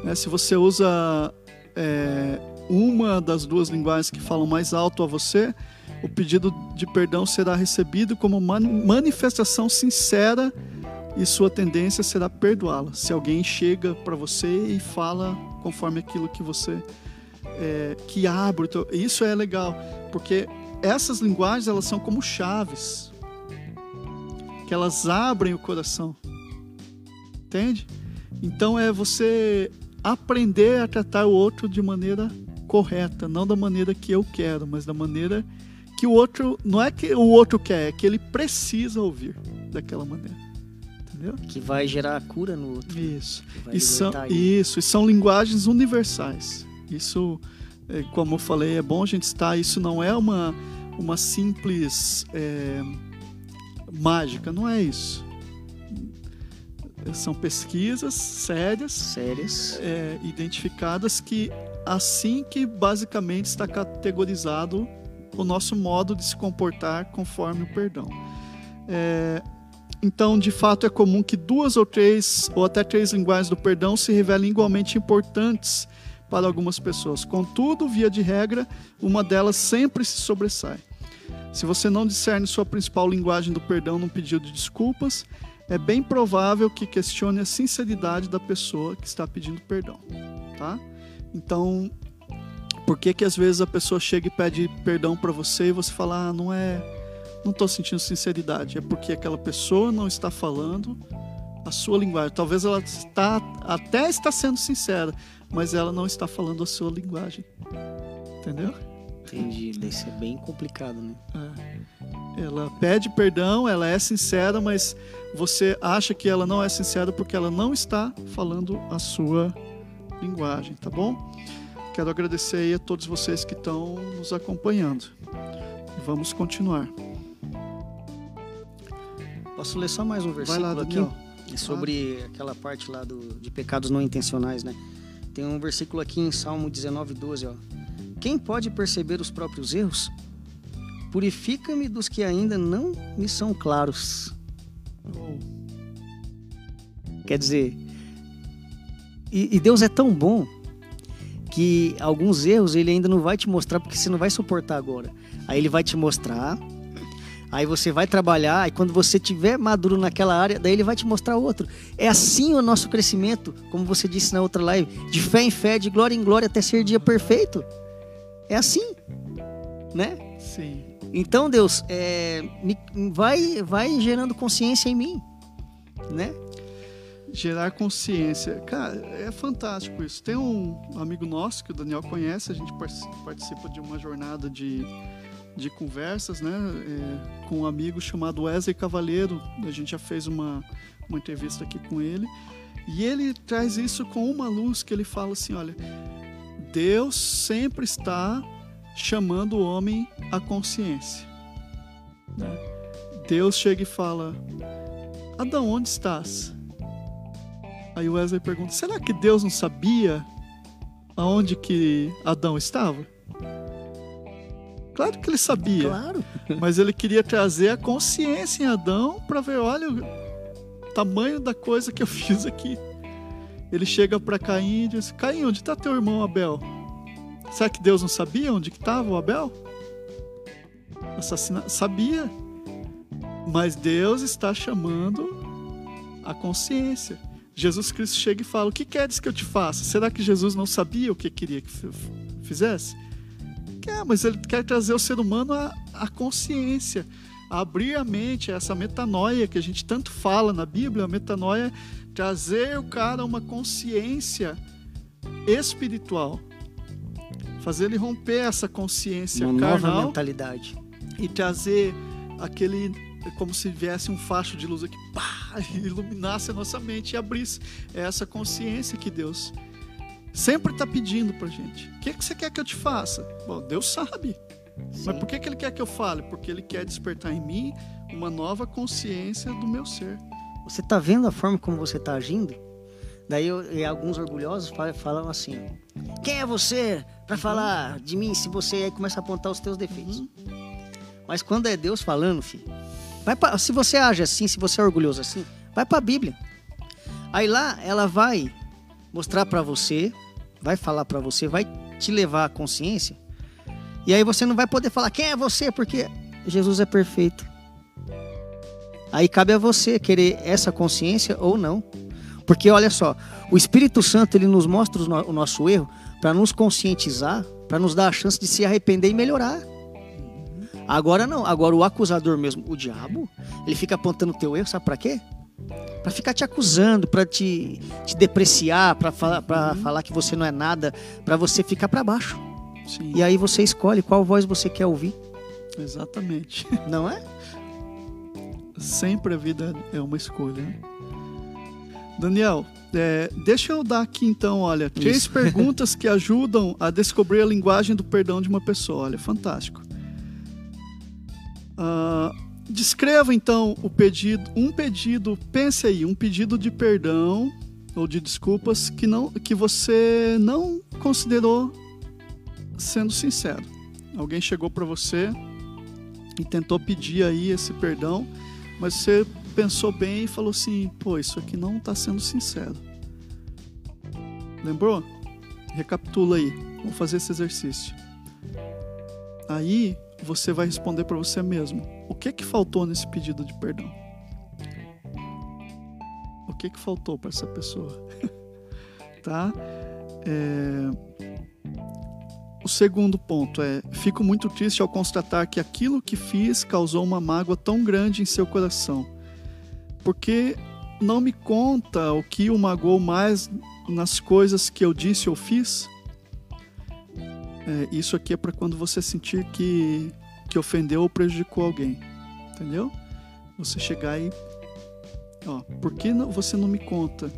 É, se você usa é, uma das duas linguagens que falam mais alto a você, o pedido de perdão será recebido como manifestação sincera e sua tendência será perdoá-la. Se alguém chega para você e fala conforme aquilo que você é, que abre, isso é legal, porque essas linguagens elas são como chaves que elas abrem o coração, entende? Então é você aprender a tratar o outro de maneira correta, não da maneira que eu quero, mas da maneira que o outro não é que o outro quer, é que ele precisa ouvir daquela maneira. Entendeu? Que vai gerar a cura no outro. Isso. E são, isso, e são linguagens universais. Isso, como eu falei, é bom a gente estar. Isso não é uma, uma simples é, mágica, não é isso. São pesquisas sérias, sérias. É, identificadas que assim que basicamente está categorizado o nosso modo de se comportar conforme o perdão. É, então, de fato, é comum que duas ou três, ou até três linguagens do perdão se revelem igualmente importantes para algumas pessoas. Contudo, via de regra, uma delas sempre se sobressai. Se você não discerne sua principal linguagem do perdão num pedido de desculpas, é bem provável que questione a sinceridade da pessoa que está pedindo perdão, tá? Então, por que que às vezes a pessoa chega e pede perdão para você e você fala, ah, não é, não estou sentindo sinceridade, é porque aquela pessoa não está falando a sua linguagem. Talvez ela está até está sendo sincera, mas ela não está falando a sua linguagem. Entendeu? Entendi. Isso é bem complicado, né? É. Ela pede perdão, ela é sincera, mas você acha que ela não é sincera porque ela não está falando a sua linguagem, tá bom? Quero agradecer aí a todos vocês que estão nos acompanhando. Vamos continuar. Posso ler só mais um versículo lá, aqui? É sobre aquela parte lá do, de pecados não intencionais, né? Tem um versículo aqui em Salmo 19, 12, ó. Quem pode perceber os próprios erros? Purifica-me dos que ainda não me são claros. Quer dizer, e, e Deus é tão bom que alguns erros ele ainda não vai te mostrar porque você não vai suportar agora. Aí ele vai te mostrar, aí você vai trabalhar, e quando você tiver maduro naquela área, daí ele vai te mostrar outro. É assim o nosso crescimento, como você disse na outra live, de fé em fé, de glória em glória até ser dia perfeito. É assim, né? Sim. Então Deus, é, vai, vai gerando consciência em mim, né? gerar consciência. Cara, é fantástico isso. Tem um amigo nosso que o Daniel conhece, a gente participa de uma jornada de, de conversas, né? É, com um amigo chamado Wesley Cavalheiro. A gente já fez uma, uma entrevista aqui com ele. E ele traz isso com uma luz que ele fala assim: olha, Deus sempre está chamando o homem à consciência. Né? Deus chega e fala: Adão, onde estás? Aí Wesley pergunta: será que Deus não sabia aonde que Adão estava? Claro que ele sabia. Claro. Mas ele queria trazer a consciência em Adão para ver, olha o tamanho da coisa que eu fiz aqui. Ele chega para Caim e diz: Caim, onde está teu irmão Abel? Será que Deus não sabia onde estava o Abel? Assassina... Sabia. Mas Deus está chamando a consciência. Jesus Cristo chega e fala: O que queres que eu te faça? Será que Jesus não sabia o que queria que fizesse? Quer, mas ele quer trazer o ser humano à, à consciência, a abrir a mente, a essa metanoia que a gente tanto fala na Bíblia. A metanoia é trazer o cara a uma consciência espiritual, fazer ele romper essa consciência uma carnal nova mentalidade e trazer aquele é como se viesse um facho de luz aqui, pá, iluminasse a nossa mente e abrisse essa consciência que Deus sempre está pedindo para gente. O que, que você quer que eu te faça? Bom, Deus sabe. Sim. Mas por que, que Ele quer que eu fale? Porque Ele quer despertar em mim uma nova consciência do meu ser. Você está vendo a forma como você está agindo? Daí eu, alguns orgulhosos falam assim: Quem é você para falar de mim se você aí começa a apontar os teus defeitos? Uhum. Mas quando é Deus falando, filho, vai pra, se você age assim, se você é orgulhoso assim, vai para a Bíblia. Aí lá ela vai mostrar para você, vai falar para você, vai te levar à consciência. E aí você não vai poder falar quem é você, porque Jesus é perfeito. Aí cabe a você querer essa consciência ou não. Porque olha só, o Espírito Santo ele nos mostra o nosso erro para nos conscientizar, para nos dar a chance de se arrepender e melhorar. Agora não, agora o acusador mesmo, o diabo, ele fica apontando o teu erro, sabe para quê? Para ficar te acusando, para te, te depreciar, para falar, pra uhum. falar que você não é nada, para você ficar para baixo. Sim. E aí você escolhe qual voz você quer ouvir. Exatamente. Não é? Sempre a vida é uma escolha. Né? Daniel, é, deixa eu dar aqui então, olha, três Isso. perguntas que ajudam a descobrir a linguagem do perdão de uma pessoa. Olha, fantástico. Uh, descreva então o pedido, um pedido, pense aí, um pedido de perdão ou de desculpas que não, que você não considerou sendo sincero. Alguém chegou para você e tentou pedir aí esse perdão, mas você pensou bem e falou assim: pô, isso aqui não está sendo sincero. Lembrou? Recapitula aí. Vamos fazer esse exercício. Aí você vai responder para você mesmo: o que que faltou nesse pedido de perdão? O que que faltou para essa pessoa? tá? É... O segundo ponto é: fico muito triste ao constatar que aquilo que fiz causou uma mágoa tão grande em seu coração. Porque não me conta o que o magoou mais nas coisas que eu disse ou fiz? É, isso aqui é para quando você sentir que, que ofendeu ou prejudicou alguém. Entendeu? Você chegar e. Ó, por que você não me conta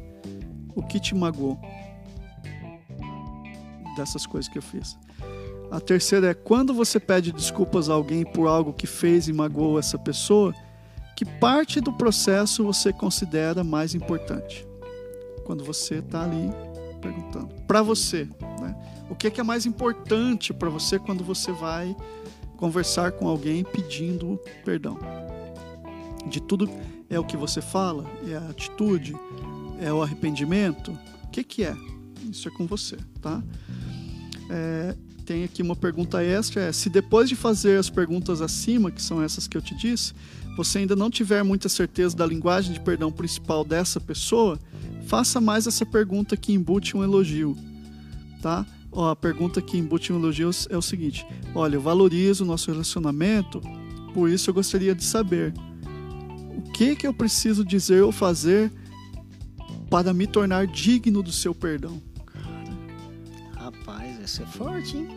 o que te magoou? Dessas coisas que eu fiz. A terceira é quando você pede desculpas a alguém por algo que fez e magoou essa pessoa, que parte do processo você considera mais importante? Quando você está ali perguntando. Para você, né? o que é, que é mais importante para você quando você vai conversar com alguém pedindo perdão? De tudo é o que você fala? É a atitude? É o arrependimento? O que, que é? Isso é com você, tá? É, tem aqui uma pergunta extra: é, se depois de fazer as perguntas acima, que são essas que eu te disse, você ainda não tiver muita certeza da linguagem de perdão principal dessa pessoa, faça mais essa pergunta que embute um elogio, tá? Ó, a pergunta que embute um elogio é o seguinte: olha, eu valorizo o nosso relacionamento, por isso eu gostaria de saber o que que eu preciso dizer ou fazer para me tornar digno do seu perdão. Essa é forte, hein?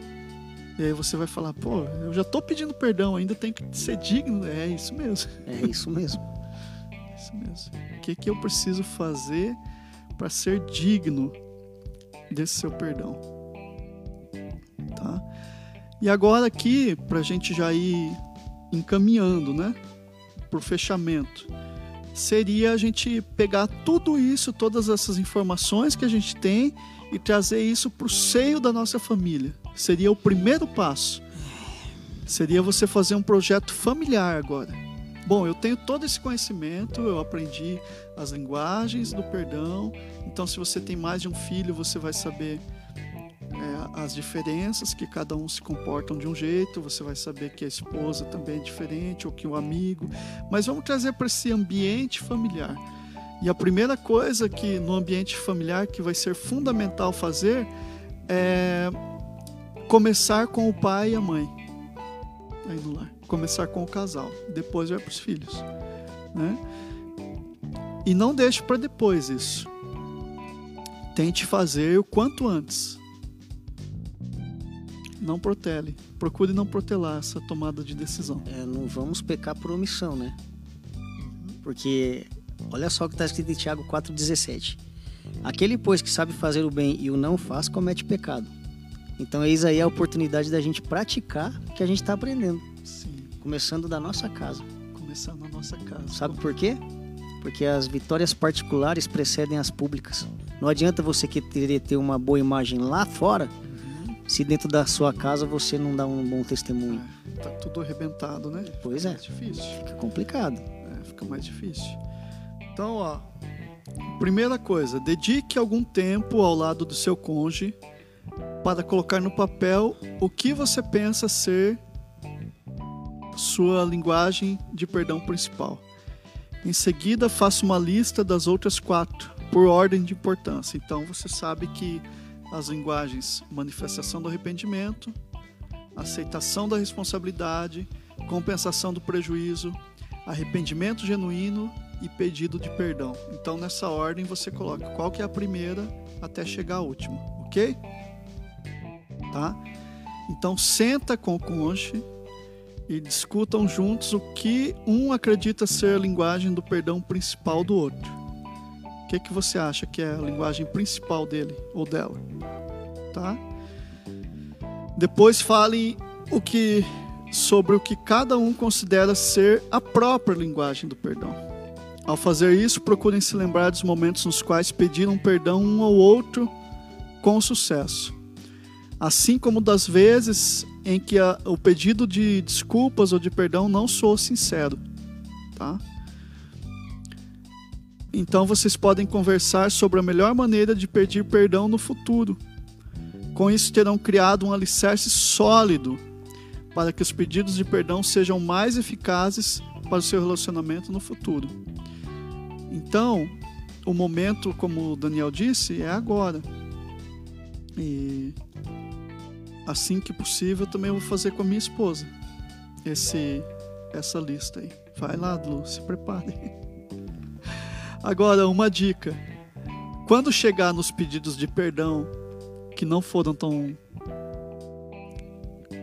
E aí você vai falar, pô, eu já tô pedindo perdão, ainda tem que ser digno. É isso mesmo. É isso mesmo. isso mesmo. O que, que eu preciso fazer para ser digno desse seu perdão? Tá? E agora aqui, para a gente já ir encaminhando, né? Por fechamento, seria a gente pegar tudo isso, todas essas informações que a gente tem e trazer isso para o seio da nossa família. Seria o primeiro passo. Seria você fazer um projeto familiar agora. Bom, eu tenho todo esse conhecimento, eu aprendi as linguagens do perdão. Então, se você tem mais de um filho, você vai saber é, as diferenças, que cada um se comportam de um jeito, você vai saber que a esposa também é diferente, ou que o amigo. Mas vamos trazer para esse ambiente familiar. E a primeira coisa que no ambiente familiar que vai ser fundamental fazer é começar com o pai e a mãe aí no lar. Começar com o casal, depois vai para os filhos, né? E não deixe para depois isso. Tente fazer o quanto antes. Não protele. Procure não protelar essa tomada de decisão. É, não vamos pecar por omissão, né? Porque Olha só o que está escrito em Tiago 4,17. Aquele, pois, que sabe fazer o bem e o não faz, comete pecado. Então, eis aí a oportunidade da gente praticar o que a gente está aprendendo. Sim. Começando da nossa casa. Começando na nossa casa. Sabe por quê? Porque as vitórias particulares precedem as públicas. Não adianta você querer ter uma boa imagem lá fora. Se dentro da sua casa você não dá um bom testemunho? É, tá tudo arrebentado, né? Pois fica é. difícil. Fica complicado. É, fica mais difícil. Então, ó, primeira coisa, dedique algum tempo ao lado do seu cônjuge para colocar no papel o que você pensa ser sua linguagem de perdão principal. Em seguida, faça uma lista das outras quatro, por ordem de importância. Então, você sabe que as linguagens manifestação do arrependimento, aceitação da responsabilidade, compensação do prejuízo, arrependimento genuíno e pedido de perdão. Então, nessa ordem, você coloca qual que é a primeira até chegar à última, ok? Tá? Então, senta com o cônjuge e discutam juntos o que um acredita ser a linguagem do perdão principal do outro. O que, que você acha que é a linguagem principal dele ou dela? Tá? Depois fale o que sobre o que cada um considera ser a própria linguagem do perdão. Ao fazer isso, procurem se lembrar dos momentos nos quais pediram perdão um ao outro com sucesso, assim como das vezes em que a, o pedido de desculpas ou de perdão não soou sincero, tá? Então vocês podem conversar sobre a melhor maneira de pedir perdão no futuro. Com isso terão criado um alicerce sólido para que os pedidos de perdão sejam mais eficazes para o seu relacionamento no futuro. Então, o momento, como o Daniel disse, é agora. E assim que possível, também vou fazer com a minha esposa esse essa lista aí. Vai lá, Lu, se prepare. Agora, uma dica. Quando chegar nos pedidos de perdão que não foram tão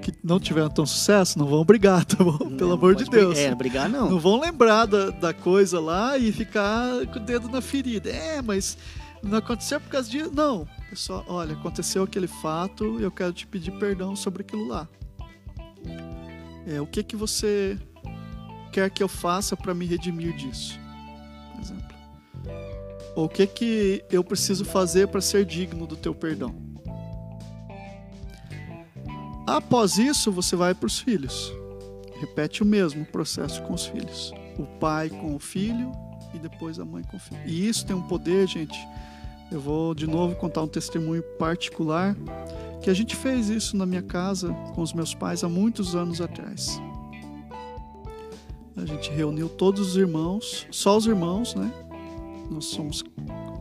que não tiveram tão sucesso, não vão brigar, tá bom? Pelo Não, amor de Deus. É, brigar não. Não vão lembrar da, da coisa lá e ficar com o dedo na ferida. É, mas não aconteceu por causa disso. Não. É só, olha, aconteceu aquele fato e eu quero te pedir perdão sobre aquilo lá. É, o que que você quer que eu faça para me redimir disso? O que que eu preciso fazer para ser digno do teu perdão? Após isso, você vai para os filhos. Repete o mesmo processo com os filhos. O pai com o filho e depois a mãe com o filho. E isso tem um poder, gente. Eu vou de novo contar um testemunho particular que a gente fez isso na minha casa com os meus pais há muitos anos atrás. A gente reuniu todos os irmãos, só os irmãos, né? Nós somos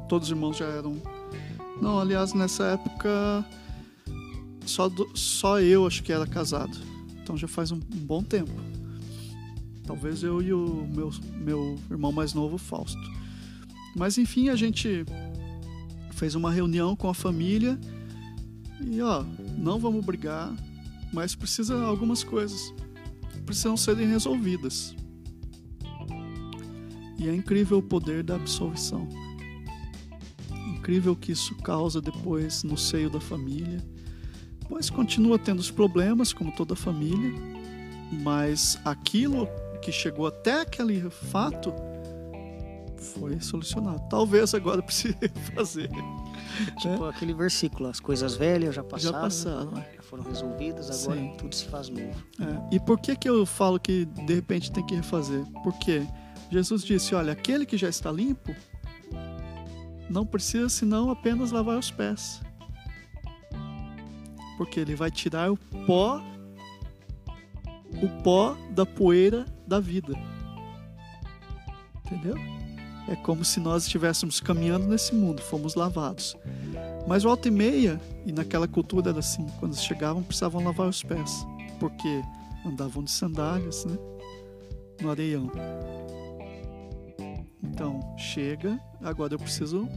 todos os irmãos já eram Não, aliás, nessa época só, do- só eu acho que era casado. Então já faz um, um bom tempo. Talvez eu e o meu, meu irmão mais novo, Fausto. Mas enfim, a gente fez uma reunião com a família e ó, não vamos brigar, mas precisa algumas coisas precisam serem resolvidas. E é incrível o poder da absolvição. Incrível o que isso causa depois no seio da família. Pois continua tendo os problemas, como toda família, mas aquilo que chegou até aquele fato foi solucionado. Talvez agora precise fazer. Tipo aquele versículo, as coisas velhas já passaram, Já passaram, né? já foram resolvidas, agora Sim. tudo se faz novo. É, E por que, que eu falo que de repente tem que refazer? Porque Jesus disse: olha, aquele que já está limpo não precisa senão apenas lavar os pés. Porque ele vai tirar o pó, o pó da poeira da vida. Entendeu? É como se nós estivéssemos caminhando nesse mundo, fomos lavados. Mas volta e meia, e naquela cultura era assim, quando chegavam precisavam lavar os pés, porque andavam de sandálias, né? No areião. Então, chega, agora eu preciso,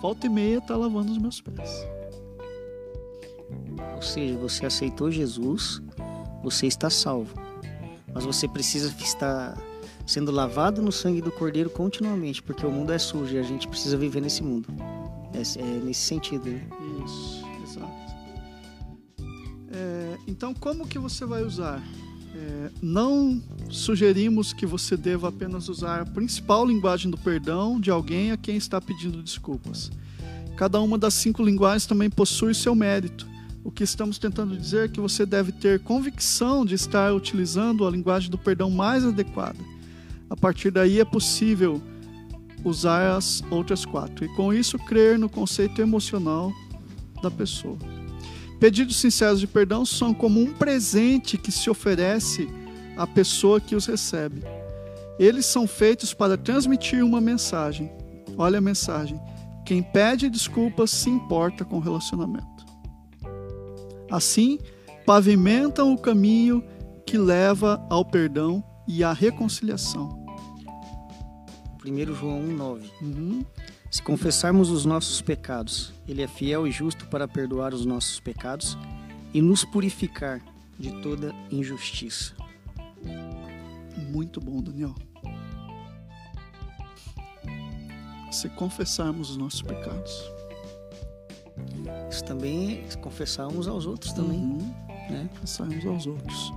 volta e meia, estar lavando os meus pés. Ou seja, você aceitou Jesus, você está salvo. Mas você precisa estar sendo lavado no sangue do Cordeiro continuamente, porque o mundo é sujo e a gente precisa viver nesse mundo. É, é nesse sentido, né? Isso, exato. É, então, como que você vai usar? É, não sugerimos que você deva apenas usar a principal linguagem do perdão de alguém a quem está pedindo desculpas. Cada uma das cinco linguagens também possui seu mérito, o que estamos tentando dizer é que você deve ter convicção de estar utilizando a linguagem do perdão mais adequada. A partir daí é possível usar as outras quatro e com isso crer no conceito emocional da pessoa. Pedidos sinceros de perdão são como um presente que se oferece à pessoa que os recebe. Eles são feitos para transmitir uma mensagem. Olha a mensagem. Quem pede desculpas se importa com o relacionamento. Assim, pavimentam o caminho que leva ao perdão e à reconciliação. 1 João 1,9. Uhum. Se confessarmos os nossos pecados, Ele é fiel e justo para perdoar os nossos pecados e nos purificar de toda injustiça. Muito bom, Daniel. Se confessarmos os nossos pecados. Isso também é confessar uns aos outros também, Uhum. né? Confessar uns aos outros.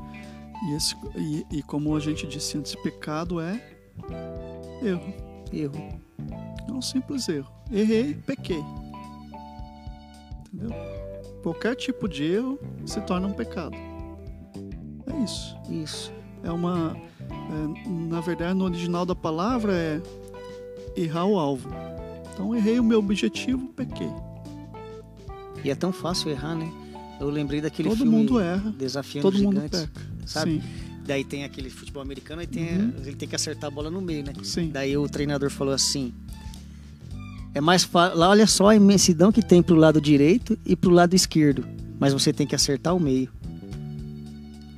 E, esse, e, e como a gente disse antes, pecado é erro. Erro. É um simples erro. Errei, pequei. Entendeu? Qualquer tipo de erro se torna um pecado. É isso. Isso. É uma. é, na verdade, no original da palavra é errar o alvo. Então, errei o meu objetivo, pequei. E é tão fácil errar, né? Eu lembrei daquele Todo filme mundo erra. Desafiando Todo mundo peca. sabe? Sim, Daí tem aquele futebol americano e tem, Uhum. ele tem que acertar a bola no meio, né? sim. Daí o treinador falou assim: É mais fácil. Lá, olha só a imensidão que tem pro lado direito e pro lado esquerdo. Mas você tem que acertar o meio.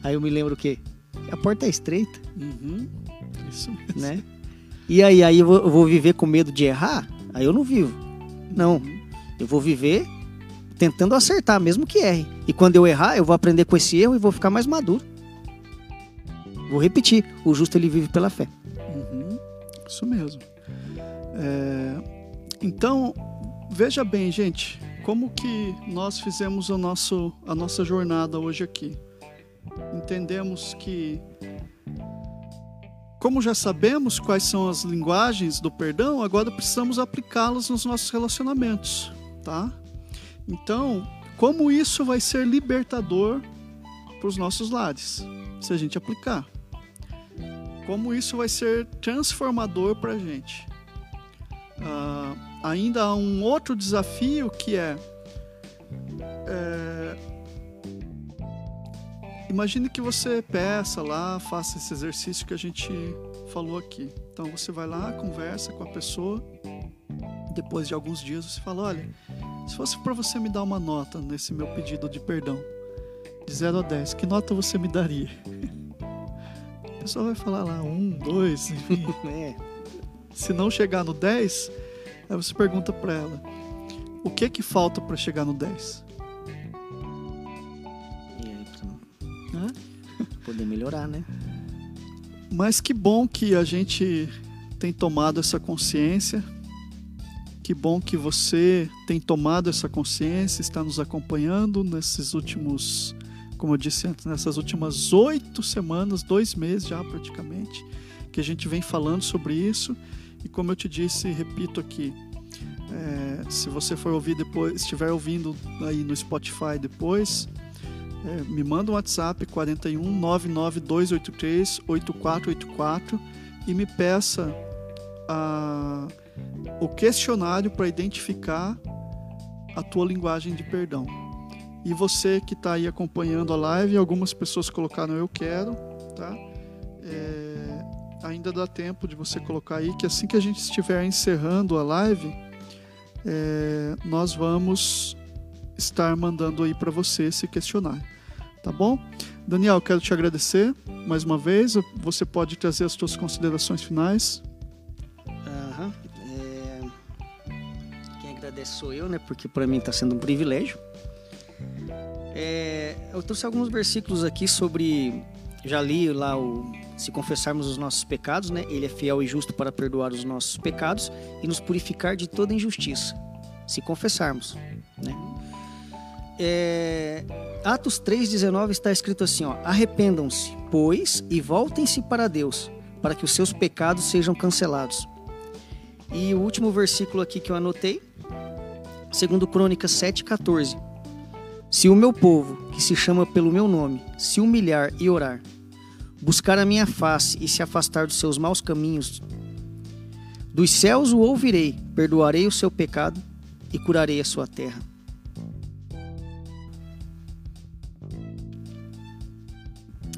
Aí eu me lembro o quê? A porta é estreita, Uhum. Isso mesmo. né? E aí, aí eu vou, eu vou viver com medo de errar? Aí eu não vivo. Não. Eu vou viver tentando acertar, mesmo que erre. E quando eu errar, eu vou aprender com esse erro e vou ficar mais maduro. Vou repetir: o justo ele vive pela fé. Uhum, Isso mesmo. É, então, veja bem, gente, como que nós fizemos o nosso, a nossa jornada hoje aqui. Entendemos que, como já sabemos quais são as linguagens do perdão, agora precisamos aplicá-las nos nossos relacionamentos, tá? Então, como isso vai ser libertador para os nossos lares, se a gente aplicar? como isso vai ser transformador para a gente. Ah, ainda há um outro desafio que é, é, imagine que você peça lá, faça esse exercício que a gente falou aqui. Então você vai lá, conversa com a pessoa, depois de alguns dias você fala, olha, se fosse para você me dar uma nota nesse meu pedido de perdão, de 0 a 10, que nota você me daria? A pessoa vai falar lá, um, dois, enfim. É. Se não chegar no 10, aí você pergunta para ela: o que que falta para chegar no 10? E aí, pra Né? poder melhorar, né? Mas que bom que a gente tem tomado essa consciência. Que bom que você tem tomado essa consciência, está nos acompanhando nesses últimos, como eu disse antes, nessas últimas oito semanas, dois meses já praticamente, que a gente vem falando sobre isso. E como eu te disse, repito aqui, é, se você for ouvir depois, estiver ouvindo aí no Spotify depois, é, me manda um WhatsApp 41 99283 8484 e me peça a, o questionário para identificar a tua linguagem de perdão. E você que está aí acompanhando a live, algumas pessoas colocaram eu quero, tá? É, ainda dá tempo de você colocar aí que assim que a gente estiver encerrando a live, é, nós vamos estar mandando aí para você esse questionário, tá bom? Daniel, quero te agradecer mais uma vez. Você pode trazer as suas considerações finais. Aham. É, Quem agradece sou eu, né? Porque para mim está sendo um privilégio. É, Eu trouxe alguns versículos aqui sobre. Já li lá o. Se confessarmos os nossos pecados, né? Ele é fiel e justo para perdoar os nossos pecados e nos purificar de toda injustiça. Se confessarmos, né? É, Atos 3,19 está escrito assim: ó, Arrependam-se, pois, e voltem-se para Deus, para que os seus pecados sejam cancelados. E o último versículo aqui que eu anotei, segundo Crônicas 7,14. Se o meu povo, que se chama pelo meu nome, se humilhar e orar, buscar a minha face e se afastar dos seus maus caminhos, dos céus o ouvirei, perdoarei o seu pecado e curarei a sua terra.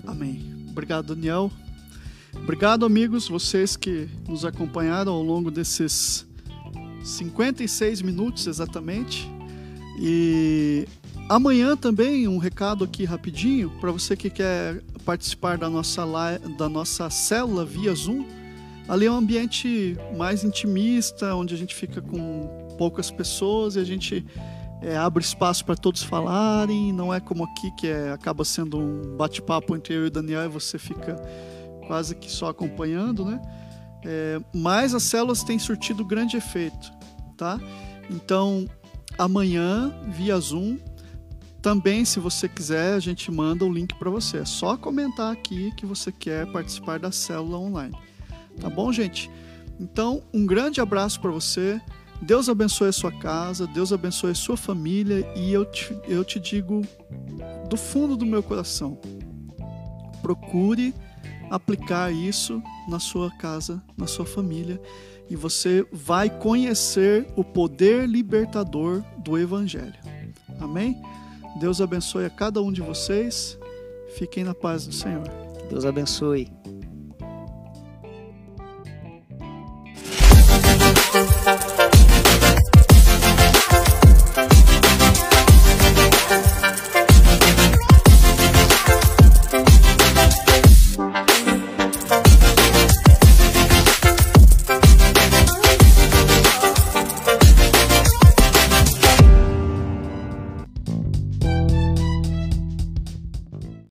Amém. Obrigado, Daniel. Obrigado, amigos, vocês que nos acompanharam ao longo desses 56 minutos exatamente. E amanhã também um recado aqui rapidinho para você que quer participar da nossa da nossa célula via Zoom. Ali é um ambiente mais intimista, onde a gente fica com poucas pessoas e a gente é, abre espaço para todos falarem. Não é como aqui que é, acaba sendo um bate-papo entre eu e o Daniel e você fica quase que só acompanhando, né? É, mas as células têm surtido grande efeito, tá? Então, amanhã, via Zoom, também, se você quiser, a gente manda o link para você. É só comentar aqui que você quer participar da célula online. Tá bom, gente? Então, um grande abraço para você. Deus abençoe a sua casa, Deus abençoe a sua família e eu te, eu te digo do fundo do meu coração: procure aplicar isso na sua casa, na sua família, e você vai conhecer o poder libertador do Evangelho. Amém? Deus abençoe a cada um de vocês. Fiquem na paz do Senhor. Deus abençoe.